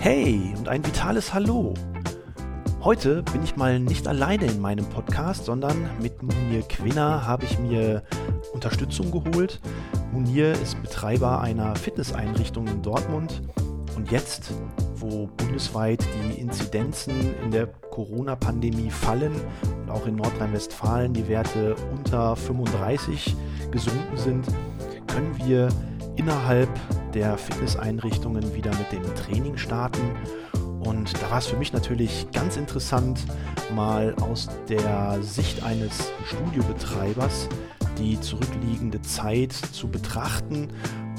Hey und ein vitales Hallo. Heute bin ich mal nicht alleine in meinem Podcast, sondern mit Munir Quinner habe ich mir Unterstützung geholt. Munir ist Betreiber einer Fitnesseinrichtung in Dortmund und jetzt, wo bundesweit die Inzidenzen in der Corona-Pandemie fallen und auch in Nordrhein-Westfalen die Werte unter 35 gesunken sind, können wir innerhalb der Fitnesseinrichtungen wieder mit dem Training starten. Und da war es für mich natürlich ganz interessant, mal aus der Sicht eines Studiobetreibers die zurückliegende Zeit zu betrachten,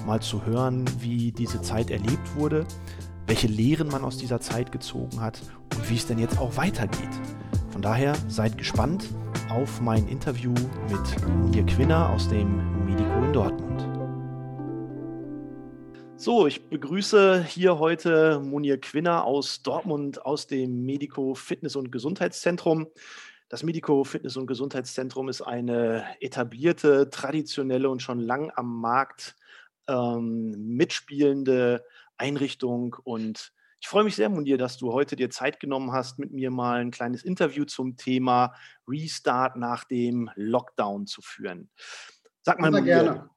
mal zu hören, wie diese Zeit erlebt wurde, welche Lehren man aus dieser Zeit gezogen hat und wie es denn jetzt auch weitergeht. Von daher seid gespannt auf mein Interview mit Munir Quinner aus dem Medico in Dortmund. So, ich begrüße hier heute Munir Quinner aus Dortmund aus dem Medico Fitness- und Gesundheitszentrum. Das Medico Fitness- und Gesundheitszentrum ist eine etablierte, traditionelle und schon lang am Markt ähm, mitspielende Einrichtung. Und ich freue mich sehr, Munir, dass du heute dir Zeit genommen hast, mit mir mal ein kleines Interview zum Thema Restart nach dem Lockdown zu führen. Sag mal, Munir, gerne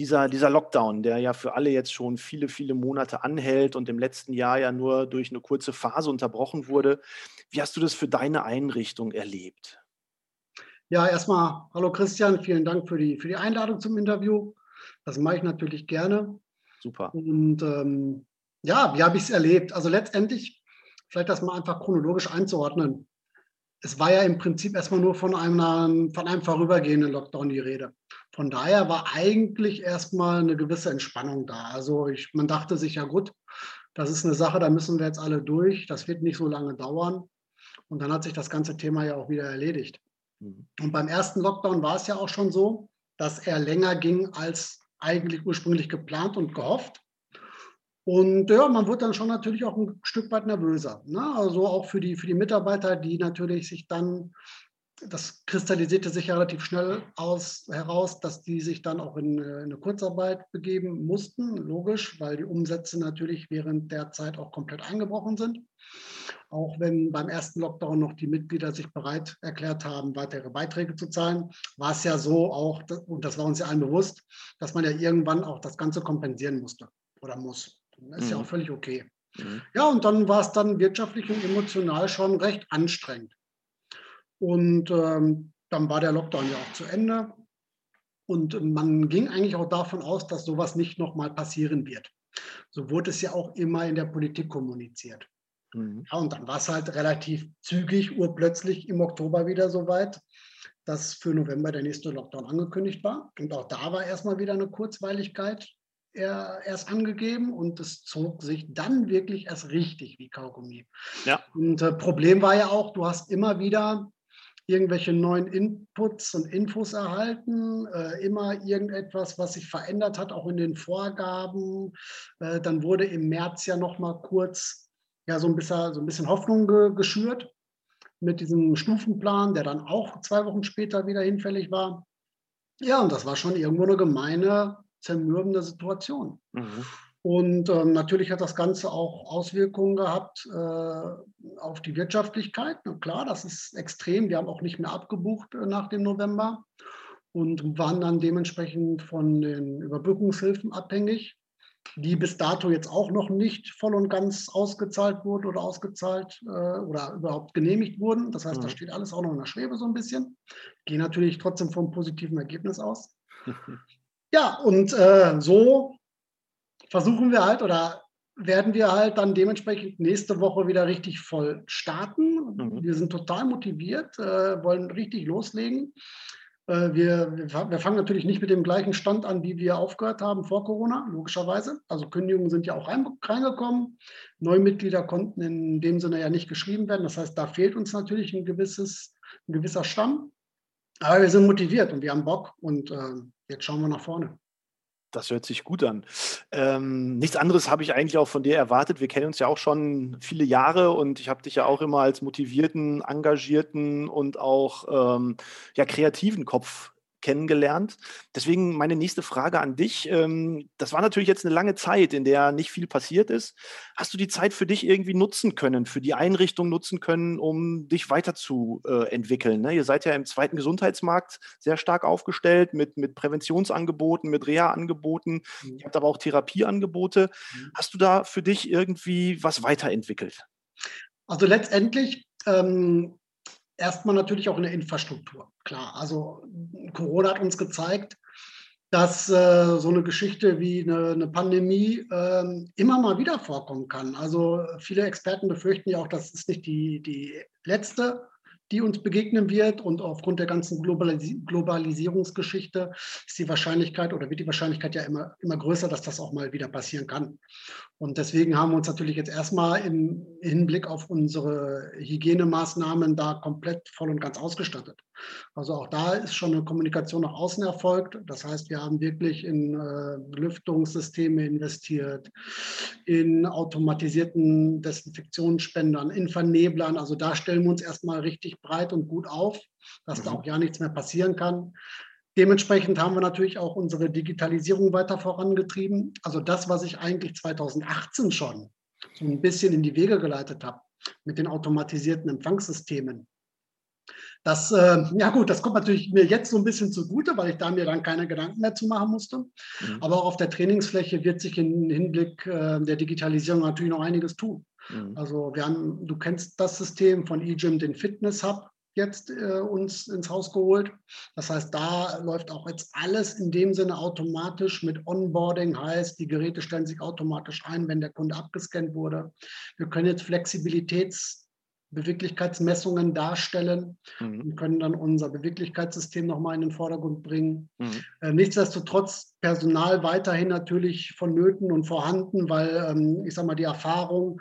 dieser, dieser Lockdown, der ja für alle jetzt schon viele, viele Monate anhält und im letzten Jahr ja nur durch eine kurze Phase unterbrochen wurde. Wie hast du das für deine Einrichtung erlebt? Ja, erstmal, hallo Christian, vielen Dank für die, für die Einladung zum Interview. Das mache ich natürlich gerne. Super. Und ähm, ja, wie habe ich es erlebt? Also letztendlich, vielleicht das mal einfach chronologisch einzuordnen. Es war ja im Prinzip erstmal nur von einem, von einem vorübergehenden Lockdown die Rede. Von daher war eigentlich erstmal eine gewisse Entspannung da. Also ich, man dachte sich, ja gut, das ist eine Sache, da müssen wir jetzt alle durch. Das wird nicht so lange dauern. Und dann hat sich das ganze Thema ja auch wieder erledigt. Mhm. Und beim ersten Lockdown war es ja auch schon so, dass er länger ging als eigentlich ursprünglich geplant und gehofft. Und ja, man wird dann schon natürlich auch ein Stück weit nervöser. Ne? Also auch für die, für die Mitarbeiter, die natürlich sich dann das kristallisierte sich ja relativ schnell aus, heraus, dass die sich dann auch in, in, eine Kurzarbeit begeben mussten, logisch, weil die Umsätze natürlich während der Zeit auch komplett eingebrochen sind. Auch wenn beim ersten Lockdown noch die Mitglieder sich bereit erklärt haben, weitere Beiträge zu zahlen, war es ja so auch, und das war uns ja allen bewusst, dass man ja irgendwann auch das Ganze kompensieren musste oder muss. Das ist mhm. ja auch völlig okay. Mhm. Ja, und dann war es dann wirtschaftlich und emotional schon recht anstrengend. Und ähm, dann war der Lockdown ja auch zu Ende. Und man ging eigentlich auch davon aus, dass sowas nicht nochmal passieren wird. So wurde es ja auch immer in der Politik kommuniziert. Mhm. Ja, und dann war es halt relativ zügig, urplötzlich im Oktober wieder soweit, dass für November der nächste Lockdown angekündigt war. Und auch da war erstmal wieder eine Kurzweiligkeit erst angegeben und es zog sich dann wirklich erst richtig wie Kaugummi. Ja. Und äh, Problem war ja auch, du hast immer wieder irgendwelche neuen Inputs und Infos erhalten, äh, immer irgendetwas, was sich verändert hat, auch in den Vorgaben. Äh, dann wurde im März ja noch mal kurz ja, so, ein bisschen, so ein bisschen Hoffnung ge geschürt mit diesem Stufenplan, der dann auch zwei Wochen später wieder hinfällig war. Ja, und das war schon irgendwo eine gemeine, zermürbende Situation. Mhm. Und ähm, natürlich hat das Ganze auch Auswirkungen gehabt äh, auf die Wirtschaftlichkeit. Na klar, das ist extrem. Wir haben auch nicht mehr abgebucht äh, nach dem November und waren dann dementsprechend von den Überbrückungshilfen abhängig, die bis dato jetzt auch noch nicht voll und ganz ausgezahlt wurden oder ausgezahlt äh, oder überhaupt genehmigt wurden. Das heißt, mhm. da steht alles auch noch in der Schwebe so ein bisschen. Gehe natürlich trotzdem vom positiven Ergebnis aus. ja, und äh, so versuchen wir halt oder werden wir halt dann dementsprechend nächste Woche wieder richtig voll starten. Mhm. Wir sind total motiviert, äh, wollen richtig loslegen. Äh, wir, wir fangen natürlich nicht mit dem gleichen Stand an, wie wir aufgehört haben vor Corona, logischerweise. Also Kündigungen sind ja auch rein, reingekommen. Neumitglieder konnten in dem Sinne ja nicht geschrieben werden. Das heißt, da fehlt uns natürlich ein, gewisses, ein gewisser Stamm. Aber wir sind motiviert und wir haben Bock und äh, jetzt schauen wir nach vorne. Das hört sich gut an. Ähm, nichts anderes habe ich eigentlich auch von dir erwartet. Wir kennen uns ja auch schon viele Jahre und ich habe dich ja auch immer als motivierten, engagierten und auch ähm, ja, kreativen Kopf kennengelernt. Deswegen meine nächste Frage an dich. Ähm, das war natürlich jetzt eine lange Zeit, in der nicht viel passiert ist. Hast du die Zeit für dich irgendwie nutzen können, für die Einrichtung nutzen können, um dich weiterzuentwickeln? Ne? Ihr seid ja im zweiten Gesundheitsmarkt sehr stark aufgestellt mit, mit Präventionsangeboten, mit Reha-Angeboten. Mhm. Ihr habt aber auch Therapieangebote. Mhm. Hast du da für dich irgendwie was weiterentwickelt? Also letztendlich ähm, erstmal natürlich auch in der Infrastruktur. Klar, also Corona hat uns gezeigt, dass äh, so eine Geschichte wie eine, eine Pandemie äh, immer mal wieder vorkommen kann. Also viele Experten befürchten ja auch, dass es nicht die, die letzte die uns begegnen wird. Und aufgrund der ganzen Globalis Globalisierungsgeschichte ist die Wahrscheinlichkeit oder wird die Wahrscheinlichkeit ja immer, immer größer, dass das auch mal wieder passieren kann. Und deswegen haben wir uns natürlich jetzt erstmal im Hinblick auf unsere Hygienemaßnahmen da komplett voll und ganz ausgestattet. Also auch da ist schon eine Kommunikation nach außen erfolgt. Das heißt, wir haben wirklich in äh, Lüftungssysteme investiert, in automatisierten Desinfektionsspendern, in Verneblern. Also da stellen wir uns erstmal richtig breit und gut auf, dass mhm. da auch ja nichts mehr passieren kann. Dementsprechend haben wir natürlich auch unsere Digitalisierung weiter vorangetrieben. Also das, was ich eigentlich 2018 schon so ein bisschen in die Wege geleitet habe mit den automatisierten Empfangssystemen, das, äh, ja gut, das kommt natürlich mir jetzt so ein bisschen zugute, weil ich da mir dann keine Gedanken mehr zu machen musste. Mhm. Aber auch auf der Trainingsfläche wird sich im Hinblick äh, der Digitalisierung natürlich noch einiges tun. Mhm. Also wir haben, du kennst das System von eGym, den Fitness Hub jetzt äh, uns ins Haus geholt. Das heißt, da läuft auch jetzt alles in dem Sinne automatisch mit Onboarding, heißt, die Geräte stellen sich automatisch ein, wenn der Kunde abgescannt wurde. Wir können jetzt Flexibilitäts Beweglichkeitsmessungen darstellen mhm. und können dann unser Beweglichkeitssystem nochmal in den Vordergrund bringen. Mhm. Äh, nichtsdestotrotz Personal weiterhin natürlich vonnöten und vorhanden, weil ähm, ich sage mal, die Erfahrung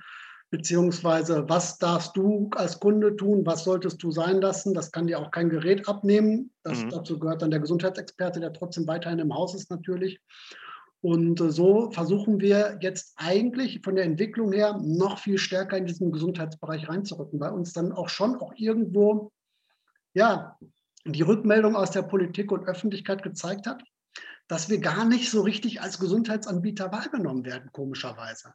beziehungsweise was darfst du als Kunde tun, was solltest du sein lassen, das kann dir auch kein Gerät abnehmen. Das, mhm. Dazu gehört dann der Gesundheitsexperte, der trotzdem weiterhin im Haus ist natürlich. Und äh, so versuchen wir jetzt eigentlich von der Entwicklung her noch viel stärker in diesen Gesundheitsbereich reinzurücken, weil uns dann auch schon auch irgendwo ja, die Rückmeldung aus der Politik und Öffentlichkeit gezeigt hat, dass wir gar nicht so richtig als Gesundheitsanbieter wahrgenommen werden, komischerweise.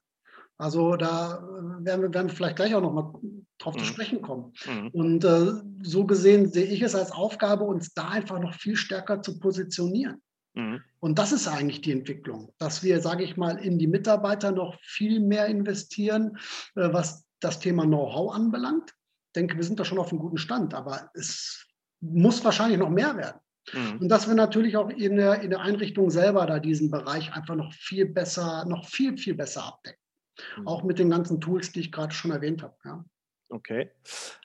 Also da äh, werden wir, werden vielleicht gleich auch noch mal drauf mhm. zu sprechen kommen. Mhm. Und äh, so gesehen sehe ich es als Aufgabe, uns da einfach noch viel stärker zu positionieren. Mhm. Und das ist eigentlich die Entwicklung, dass wir, sage ich mal, in die Mitarbeiter noch viel mehr investieren, äh, was das Thema Know-how anbelangt. Ich denke, wir sind da schon auf einem guten Stand, aber es muss wahrscheinlich noch mehr werden. Mhm. Und dass wir natürlich auch in der, in der Einrichtung selber da diesen Bereich einfach noch viel besser, noch viel, viel besser abdecken. Mhm. Auch mit den ganzen Tools, die ich gerade schon erwähnt habe. Ja. Okay.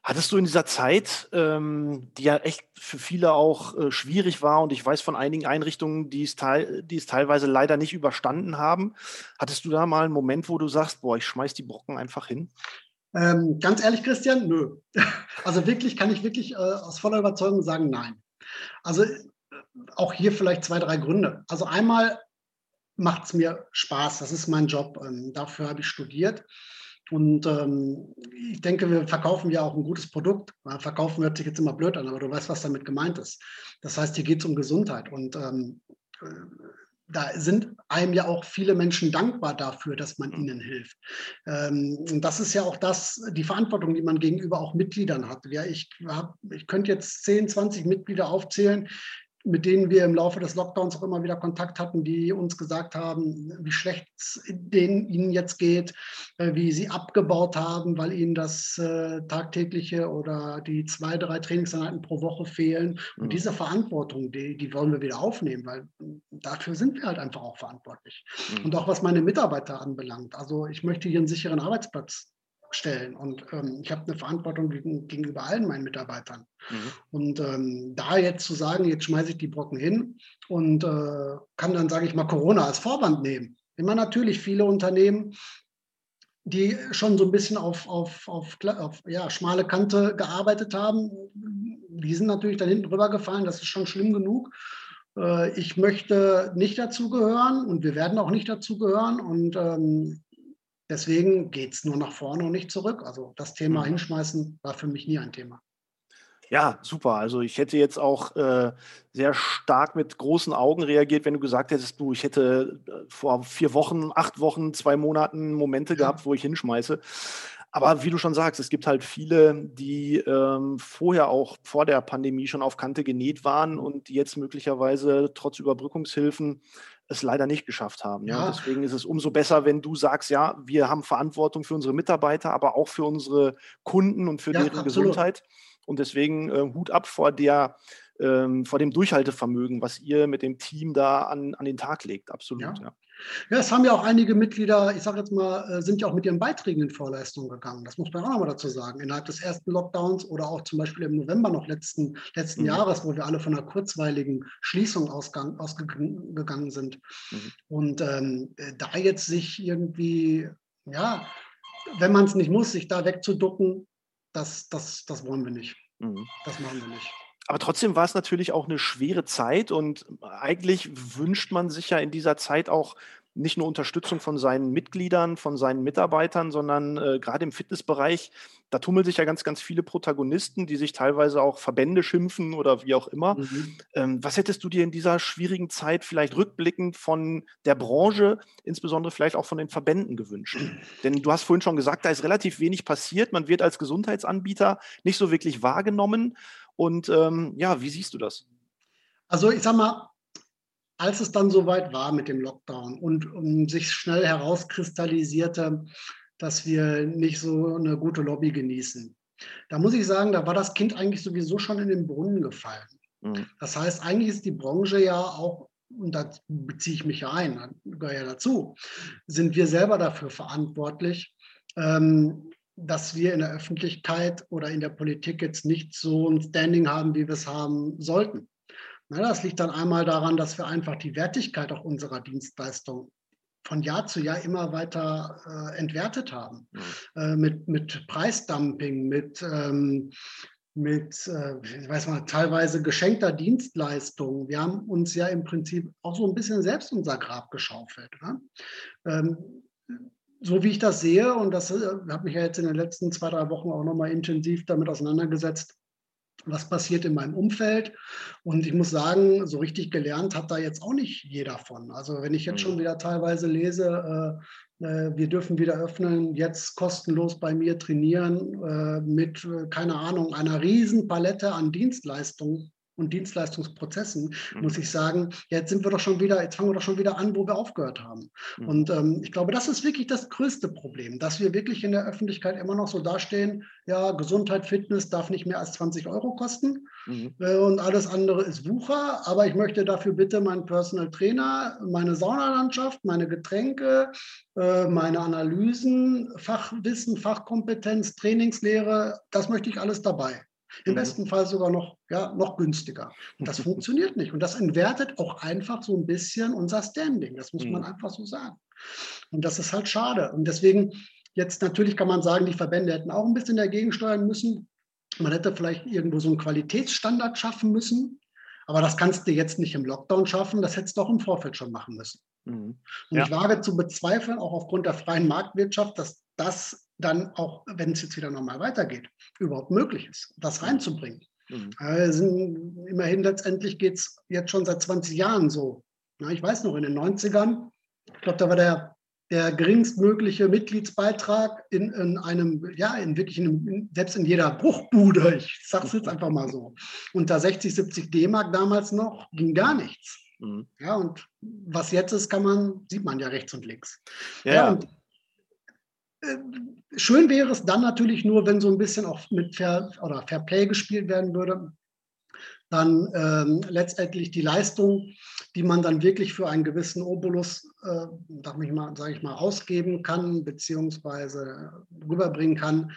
Hattest du in dieser Zeit, ähm, die ja echt für viele auch äh, schwierig war, und ich weiß von einigen Einrichtungen, die es, teil, die es teilweise leider nicht überstanden haben, hattest du da mal einen Moment, wo du sagst, boah, ich schmeiß die Brocken einfach hin? Ähm, ganz ehrlich, Christian, nö. Also wirklich kann ich wirklich äh, aus voller Überzeugung sagen, nein. Also äh, auch hier vielleicht zwei, drei Gründe. Also einmal macht es mir Spaß, das ist mein Job, ähm, dafür habe ich studiert. Und ähm, ich denke, wir verkaufen ja auch ein gutes Produkt. Verkaufen hört sich jetzt immer blöd an, aber du weißt, was damit gemeint ist. Das heißt, hier geht es um Gesundheit. Und ähm, äh, da sind einem ja auch viele Menschen dankbar dafür, dass man ihnen hilft. Ähm, und das ist ja auch das, die Verantwortung, die man gegenüber auch Mitgliedern hat. Ja, ich, hab, ich könnte jetzt 10, 20 Mitglieder aufzählen, mit denen wir im Laufe des Lockdowns auch immer wieder Kontakt hatten, die uns gesagt haben, wie schlecht es ihnen jetzt geht, äh, wie sie abgebaut haben, weil ihnen das äh, tagtägliche oder die zwei, drei Trainingseinheiten pro Woche fehlen. Und mhm. diese Verantwortung, die, die wollen wir wieder aufnehmen, weil dafür sind wir halt einfach auch verantwortlich. Mhm. Und auch was meine Mitarbeiter anbelangt. Also ich möchte hier einen sicheren Arbeitsplatz stellen. Und ähm, ich habe eine Verantwortung gegenüber allen meinen Mitarbeitern. Mhm. Und ähm, da jetzt zu sagen, jetzt schmeiße ich die Brocken hin und äh, kann dann, sage ich mal, Corona als Vorwand nehmen. Immer natürlich viele Unternehmen, die schon so ein bisschen auf, auf, auf, auf ja, schmale Kante gearbeitet haben, die sind natürlich dann hinten rübergefallen. Das ist schon schlimm genug. Äh, ich möchte nicht dazugehören und wir werden auch nicht dazugehören. Und ähm, Deswegen geht es nur nach vorne und nicht zurück. Also das Thema mhm. Hinschmeißen war für mich nie ein Thema. Ja, super. Also ich hätte jetzt auch äh, sehr stark mit großen Augen reagiert, wenn du gesagt hättest, du, ich hätte äh, vor vier Wochen, acht Wochen, zwei Monaten Momente ja. gehabt, wo ich hinschmeiße. Aber wie du schon sagst, es gibt halt viele, die ähm, vorher auch vor der Pandemie schon auf Kante genäht waren und die jetzt möglicherweise trotz Überbrückungshilfen es leider nicht geschafft haben. Ja. Deswegen ist es umso besser, wenn du sagst, ja, wir haben Verantwortung für unsere Mitarbeiter, aber auch für unsere Kunden und für ja, deren absolut. Gesundheit. Und deswegen äh, Hut ab vor der ähm, vor dem Durchhaltevermögen, was ihr mit dem Team da an, an den Tag legt. Absolut. Ja. ja. Ja, es haben ja auch einige Mitglieder, ich sage jetzt mal, äh, sind ja auch mit ihren Beiträgen in Vorleistungen gegangen. Das muss man auch nochmal dazu sagen. Innerhalb des ersten Lockdowns oder auch zum Beispiel im November noch letzten, letzten mhm. Jahres, wo wir alle von einer kurzweiligen Schließung ausgang, ausgegangen sind. Mhm. Und ähm, da jetzt sich irgendwie, ja, wenn man es nicht muss, sich da wegzuducken, das, das, das wollen wir nicht. Mhm. Das machen wir nicht. Aber trotzdem war es natürlich auch eine schwere Zeit und eigentlich wünscht man sich ja in dieser Zeit auch nicht nur Unterstützung von seinen Mitgliedern, von seinen Mitarbeitern, sondern äh, gerade im Fitnessbereich, da tummeln sich ja ganz, ganz viele Protagonisten, die sich teilweise auch Verbände schimpfen oder wie auch immer. Mhm. Ähm, was hättest du dir in dieser schwierigen Zeit vielleicht rückblickend von der Branche, insbesondere vielleicht auch von den Verbänden gewünscht? Denn du hast vorhin schon gesagt, da ist relativ wenig passiert. Man wird als Gesundheitsanbieter nicht so wirklich wahrgenommen. Und ähm, ja, wie siehst du das? Also ich sag mal, als es dann soweit war mit dem Lockdown und um, sich schnell herauskristallisierte, dass wir nicht so eine gute Lobby genießen, da muss ich sagen, da war das Kind eigentlich sowieso schon in den Brunnen gefallen. Mhm. Das heißt, eigentlich ist die Branche ja auch, und da beziehe ich mich ja ein, gehöre ja dazu, sind wir selber dafür verantwortlich, ähm, dass wir in der Öffentlichkeit oder in der Politik jetzt nicht so ein Standing haben, wie wir es haben sollten. Na, das liegt dann einmal daran, dass wir einfach die Wertigkeit auch unserer Dienstleistung von Jahr zu Jahr immer weiter äh, entwertet haben. Mhm. Äh, mit, mit Preisdumping, mit, ähm, mit äh, ich weiß mal, teilweise geschenkter Dienstleistung. Wir haben uns ja im Prinzip auch so ein bisschen selbst unser Grab geschaufelt. Ne? Ähm, so wie ich das sehe, und das äh, habe mich ja jetzt in den letzten zwei, drei Wochen auch nochmal intensiv damit auseinandergesetzt, was passiert in meinem Umfeld. Und ich muss sagen, so richtig gelernt hat da jetzt auch nicht jeder von. Also wenn ich jetzt schon mhm. wieder teilweise lese, äh, äh, wir dürfen wieder öffnen, jetzt kostenlos bei mir trainieren äh, mit, äh, keine Ahnung, einer riesen Palette an Dienstleistungen, und Dienstleistungsprozessen, mhm. muss ich sagen, jetzt sind wir doch schon wieder, jetzt fangen wir doch schon wieder an, wo wir aufgehört haben. Mhm. Und ähm, ich glaube, das ist wirklich das größte Problem, dass wir wirklich in der Öffentlichkeit immer noch so dastehen, ja, Gesundheit, Fitness darf nicht mehr als 20 Euro kosten mhm. äh, und alles andere ist Wucher, aber ich möchte dafür bitte meinen Personal Trainer, meine Saunalandschaft, meine Getränke, äh, meine Analysen, Fachwissen, Fachkompetenz, Trainingslehre, das möchte ich alles dabei. Im mhm. besten Fall sogar noch, ja, noch günstiger. Und das funktioniert nicht. Und das entwertet auch einfach so ein bisschen unser Standing. Das muss man mhm. einfach so sagen. Und das ist halt schade. Und deswegen, jetzt natürlich kann man sagen, die Verbände hätten auch ein bisschen dagegen steuern müssen. Man hätte vielleicht irgendwo so einen Qualitätsstandard schaffen müssen. Aber das kannst du jetzt nicht im Lockdown schaffen. Das hättest du auch im Vorfeld schon machen müssen. Mhm. Und ja. ich wage zu bezweifeln, auch aufgrund der freien Marktwirtschaft, dass das dann auch, wenn es jetzt wieder normal weitergeht, überhaupt möglich ist, das mhm. reinzubringen. Mhm. Also immerhin letztendlich geht es jetzt schon seit 20 Jahren so. Na, ich weiß noch, in den 90ern, ich glaube, da war der, der geringstmögliche Mitgliedsbeitrag in, in einem, ja, in wirklich, einem, selbst in jeder Bruchbude, ich sage es jetzt einfach mal so, unter 60, 70 D-Mark damals noch, ging gar nichts. Mhm. Ja, und was jetzt ist, kann man, sieht man ja rechts und links. Ja, ja und schön wäre es dann natürlich nur, wenn so ein bisschen auch mit Fair, oder Fair Play gespielt werden würde. Dann ähm, letztendlich die Leistung, die man dann wirklich für einen gewissen Obolus, äh, sage ich mal, ausgeben kann, beziehungsweise rüberbringen kann,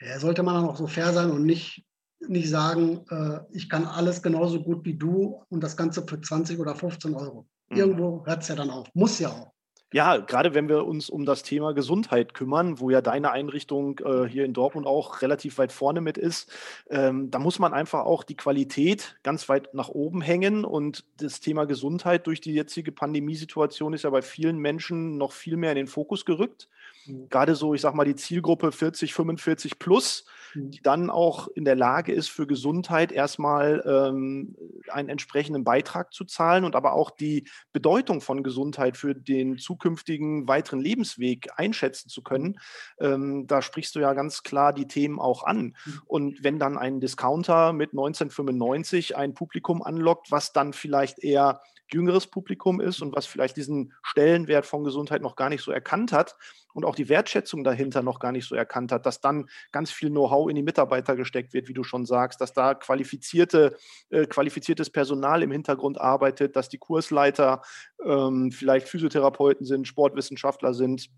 ja, sollte man dann auch so fair sein und nicht, nicht sagen, äh, ich kann alles genauso gut wie du und das Ganze für 20 oder 15 Euro. Mhm. Irgendwo hört es ja dann auf. Muss ja auch. Ja, gerade wenn wir uns um das Thema Gesundheit kümmern, wo ja deine Einrichtung äh, hier in Dortmund auch relativ weit vorne mit ist, ähm, da muss man einfach auch die Qualität ganz weit nach oben hängen. Und das Thema Gesundheit durch die jetzige Pandemiesituation ist ja bei vielen Menschen noch viel mehr in den Fokus gerückt. Mhm. Gerade so, ich sag mal, die Zielgruppe 40, 45 plus mhm. die dann auch in der Lage ist, für Gesundheit erstmal ähm, einen entsprechenden Beitrag zu zahlen und aber auch die Bedeutung von Gesundheit für den zukünftigen weiteren Lebensweg einschätzen zu können. Ähm, da sprichst du ja ganz klar die Themen auch an. Mhm. Und wenn dann ein Discounter mit 1995 ein Publikum anlockt, was dann vielleicht eher jüngeres Publikum ist und was vielleicht diesen Stellenwert von Gesundheit noch gar nicht so erkannt hat und auch die Wertschätzung dahinter noch gar nicht so erkannt hat, dass dann ganz viel Know-how in die Mitarbeiter gesteckt wird, wie du schon sagst, dass da qualifizierte, äh, qualifiziertes Personal im Hintergrund arbeitet, dass die Kursleiter ähm, vielleicht Physiotherapeuten sind, Sportwissenschaftler sind,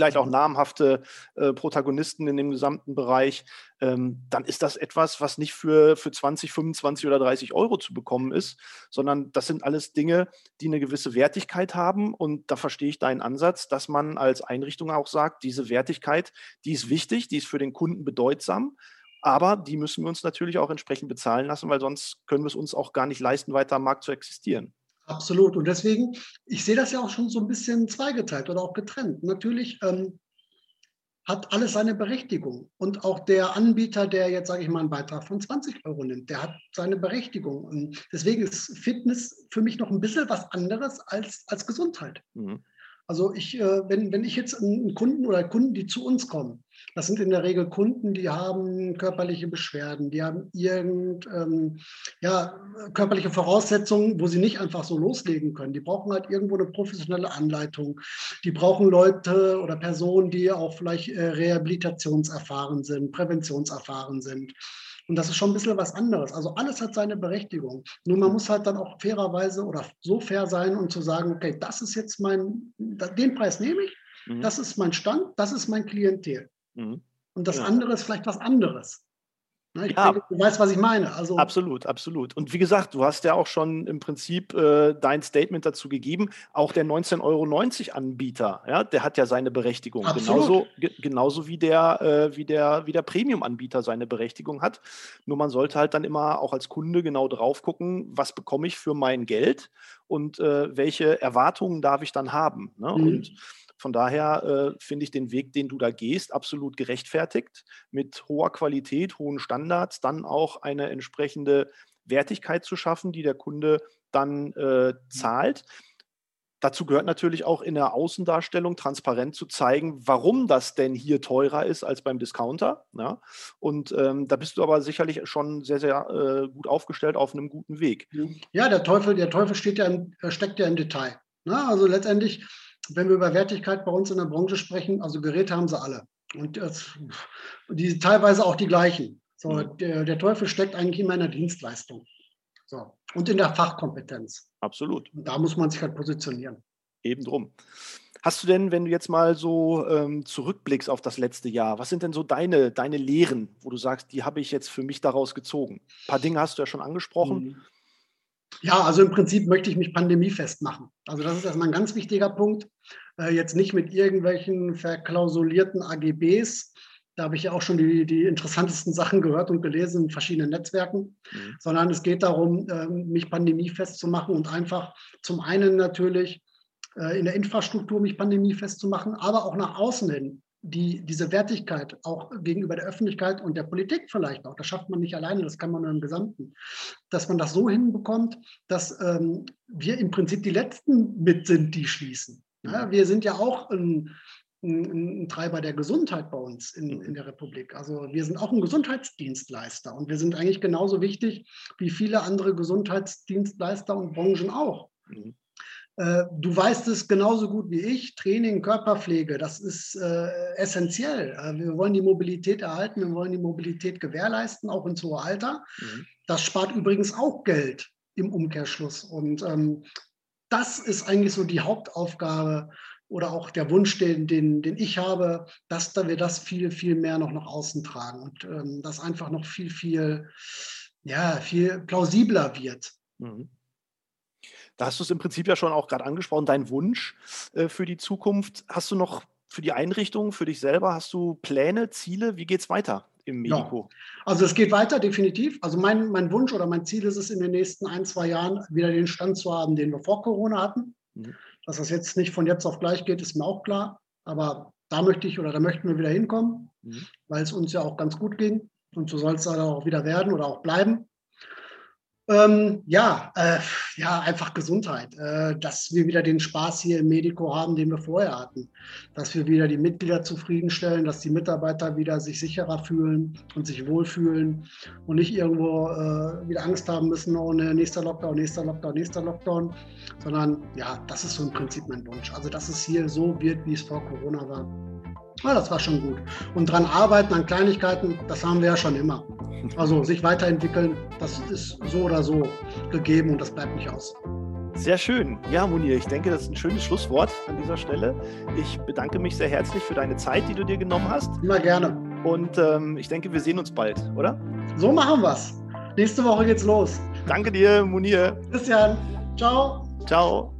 vielleicht auch namhafte äh, Protagonisten in dem gesamten Bereich, ähm, dann ist das etwas, was nicht für, für 20, 25 oder 30 Euro zu bekommen ist, sondern das sind alles Dinge, die eine gewisse Wertigkeit haben. Und da verstehe ich deinen Ansatz, dass man als Einrichtung auch sagt, diese Wertigkeit, die ist wichtig, die ist für den Kunden bedeutsam. Aber die müssen wir uns natürlich auch entsprechend bezahlen lassen, weil sonst können wir es uns auch gar nicht leisten, weiter am Markt zu existieren. Absolut. Und deswegen, ich sehe das ja auch schon so ein bisschen zweigeteilt oder auch getrennt. Natürlich ähm, hat alles seine Berechtigung. Und auch der Anbieter, der jetzt, sage ich mal, einen Beitrag von 20 Euro nimmt, der hat seine Berechtigung. Und deswegen ist Fitness für mich noch ein bisschen was anderes als, als Gesundheit. Mhm. Also ich, äh, wenn, wenn ich jetzt einen Kunden oder Kunden, die zu uns kommen, das sind in der Regel Kunden, die haben körperliche Beschwerden, die haben irgend, ähm, ja, körperliche Voraussetzungen, wo sie nicht einfach so loslegen können. Die brauchen halt irgendwo eine professionelle Anleitung. Die brauchen Leute oder Personen, die auch vielleicht äh, rehabilitationserfahren sind, präventionserfahren sind. Und das ist schon ein bisschen was anderes. Also alles hat seine Berechtigung. Nur man muss halt dann auch fairerweise oder so fair sein und zu sagen, okay, das ist jetzt mein, den Preis nehme ich, mhm. das ist mein Stand, das ist mein Klientel. Mhm. Und das ja. andere ist vielleicht was anderes. Ne, ich ja, denke, du weißt, was ich meine. Also absolut, absolut. Und wie gesagt, du hast ja auch schon im Prinzip äh, dein Statement dazu gegeben. Auch der 19,90 Euro Anbieter, ja, der hat ja seine Berechtigung. Genauso, ge genauso wie der, äh, wie der, wie der Premium-Anbieter seine Berechtigung hat. Nur man sollte halt dann immer auch als Kunde genau drauf gucken, was bekomme ich für mein Geld und äh, welche Erwartungen darf ich dann haben. Ne? Mhm. Und von daher äh, finde ich den Weg, den du da gehst, absolut gerechtfertigt, mit hoher Qualität, hohen Standards, dann auch eine entsprechende Wertigkeit zu schaffen, die der Kunde dann äh, zahlt. Dazu gehört natürlich auch in der Außendarstellung transparent zu zeigen, warum das denn hier teurer ist als beim Discounter. Ja? Und ähm, da bist du aber sicherlich schon sehr, sehr äh, gut aufgestellt auf einem guten Weg. Ja, der Teufel, der Teufel ja im, steckt ja im Detail. Ne? Also letztendlich wenn wir über Wertigkeit bei uns in der Branche sprechen, also Geräte haben sie alle. Und das, die teilweise auch die gleichen. So, mhm. der, der Teufel steckt eigentlich immer in der Dienstleistung. So. Und in der Fachkompetenz. Absolut. Und da muss man sich halt positionieren. Eben drum. Hast du denn, wenn du jetzt mal so ähm, zurückblickst auf das letzte Jahr, was sind denn so deine, deine Lehren, wo du sagst, die habe ich jetzt für mich daraus gezogen? Ein paar Dinge hast du ja schon angesprochen. Mhm. Ja, also im Prinzip möchte ich mich pandemiefest machen. Also das ist erstmal ein ganz wichtiger Punkt. Äh, jetzt nicht mit irgendwelchen verklausulierten AGBs. Da habe ich ja auch schon die, die interessantesten Sachen gehört und gelesen in verschiedenen Netzwerken, mhm. sondern es geht darum, äh, mich pandemiefest zu machen und einfach zum einen natürlich äh, in der Infrastruktur mich pandemiefest zu machen, aber auch nach außen hin die, diese Wertigkeit auch gegenüber der Öffentlichkeit und der Politik vielleicht auch, das schafft man nicht alleine, das kann man nur im Gesamten, dass man das so hinbekommt, dass ähm, wir im Prinzip die Letzten mit sind, die schließen. Ja, wir sind ja auch ein, ein, ein, Treiber der Gesundheit bei uns in, in der Republik. Also wir sind auch ein Gesundheitsdienstleister und wir sind eigentlich genauso wichtig wie viele andere Gesundheitsdienstleister und Branchen auch. Äh, du weißt es genauso gut wie ich, Training, Körperpflege, das ist äh, essentiell. Äh, wir wollen die Mobilität erhalten, wir wollen die Mobilität gewährleisten, auch ins hohe Alter. Mhm. Das spart übrigens auch Geld im Umkehrschluss. Und ähm, das ist eigentlich so die Hauptaufgabe oder auch der Wunsch, den, den, den ich habe, dass da wir das viel, viel mehr noch nach außen tragen und ähm, das einfach noch viel, viel, ja, viel plausibler wird. Mhm. Da hast du es im Prinzip ja schon auch gerade angesprochen, dein Wunsch äh, für die Zukunft. Hast du noch für die Einrichtung, für dich selber, hast du Pläne, Ziele? Wie geht es weiter im Medico? Ja. Also es geht weiter, definitiv. Also mein, mein Wunsch oder mein Ziel ist es, in den nächsten ein, zwei Jahren wieder den Stand zu haben, den wir vor Corona hatten. Mhm. Dass das jetzt nicht von jetzt auf gleich geht, ist mir auch klar. Aber da möchte ich oder da möchten wir wieder hinkommen, mhm. weil es uns ja auch ganz gut ging. Und so soll es dann auch wieder werden oder auch bleiben. Ähm, ja, äh, ja, einfach Gesundheit. Äh, dass wir wieder den Spaß hier im Medico haben, den wir vorher hatten. Dass wir wieder die Mitglieder zufriedenstellen, dass die Mitarbeiter wieder sich sicherer fühlen und sich wohlfühlen und nicht irgendwo äh, wieder Angst haben müssen, oh ne, nächster Lockdown, nächster Lockdown, nächster Lockdown. Sondern ja, das ist so im Prinzip mein Wunsch. Also, dass es hier so wird, wie es vor Corona war. Ja, das war schon gut. Und dran arbeiten an Kleinigkeiten, das haben wir ja schon immer. Also sich weiterentwickeln, das ist so oder so gegeben und das bleibt nicht aus. Sehr schön. Ja, Munir, ich denke, das ist ein schönes Schlusswort an dieser Stelle. Ich bedanke mich sehr herzlich für deine Zeit, die du dir genommen hast. Immer gerne. Und ähm, ich denke, wir sehen uns bald, oder? So machen wir es. Nächste Woche geht's los. Danke dir, Munir. Christian. Ciao. Ciao.